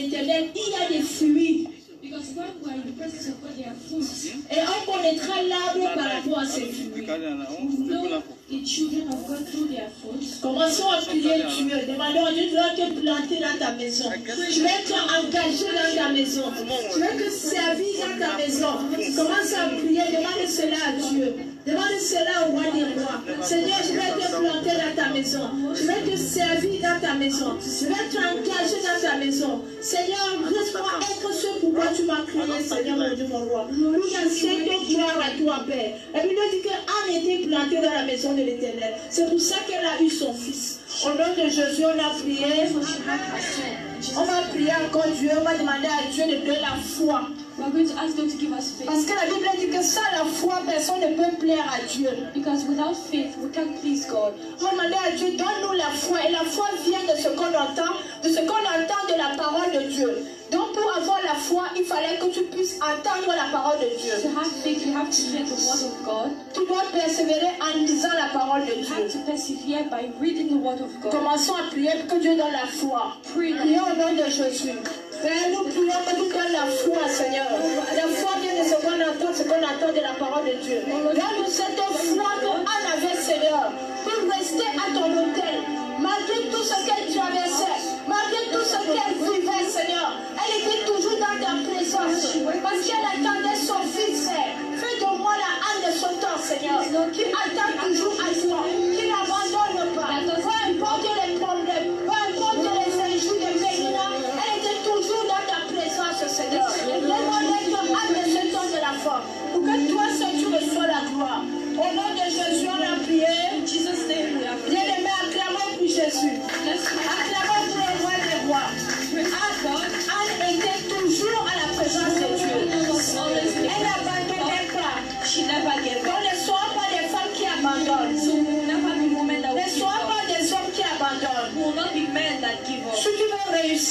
il y a des fruits. Et on connaîtra l'arbre par rapport à ses fruits. Commençons à prier Dieu. Demandons à Dieu de te planter dans ta maison. Tu veux être engagé dans ta maison. Tu veux te servir dans ta maison. Commence à prier. Demande cela à Dieu. Demande cela au roi des rois. Seigneur, je vais te planter dans ta maison. Je vais te servir dans ta maison. Je vais être engagé dans ta maison. Seigneur, laisse-moi être ce pour quoi tu m'as créé, Seigneur, mon Dieu, mon roi. Nous enseignons gloire à toi, Père. Puis nous dit qu'Anne était plantée dans la maison de l'éternel. C'est pour ça qu'elle a eu son fils. Au nom de Jésus, on a prié. On va prier encore Dieu. On va demander à Dieu de donner la foi. We are going to ask God to give us Parce que la Bible dit que sans la personne ne peut plaire à Dieu. Because without faith, we can't please God. On va demander à Dieu, donne-nous la foi. Et la foi vient de ce qu'on entend, de ce qu'on entend de la parole de Dieu. Donc pour avoir la foi, il fallait que tu puisses entendre la parole de Dieu. To have faith, you have to hear the word of God. Tu dois persévérer en lisant la parole de You have Dieu. to persevere by reading the word of God. Commençons à prier pour que Dieu donne la foi. Prions au nom de Jésus. Père, nous prions que tu donnes la foi, Seigneur. La foi qu'on de la parole de Dieu. Donne-nous cette foi que Anne avait, Seigneur, pour rester à ton hôtel. Malgré tout ce qu'elle traversait, malgré tout ce qu'elle vivait, Seigneur, elle était toujours dans ta présence. Parce qu'elle attendait son fils. Fais de moi la Anne de son temps, Seigneur, qui attend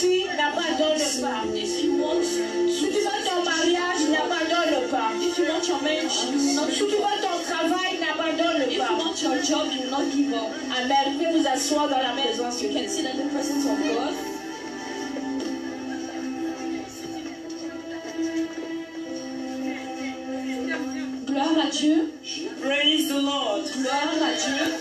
réussir, n'abandonne pas. Si tu veux ton mariage, n'abandonne pas. Si tu veux ton travail, n'abandonne If you pas. want your job, you not give up. Amen. Vous vous asseoir dans la présence You can sit in the presence of God. Gloire à Dieu. Praise the Lord. Gloire à Dieu.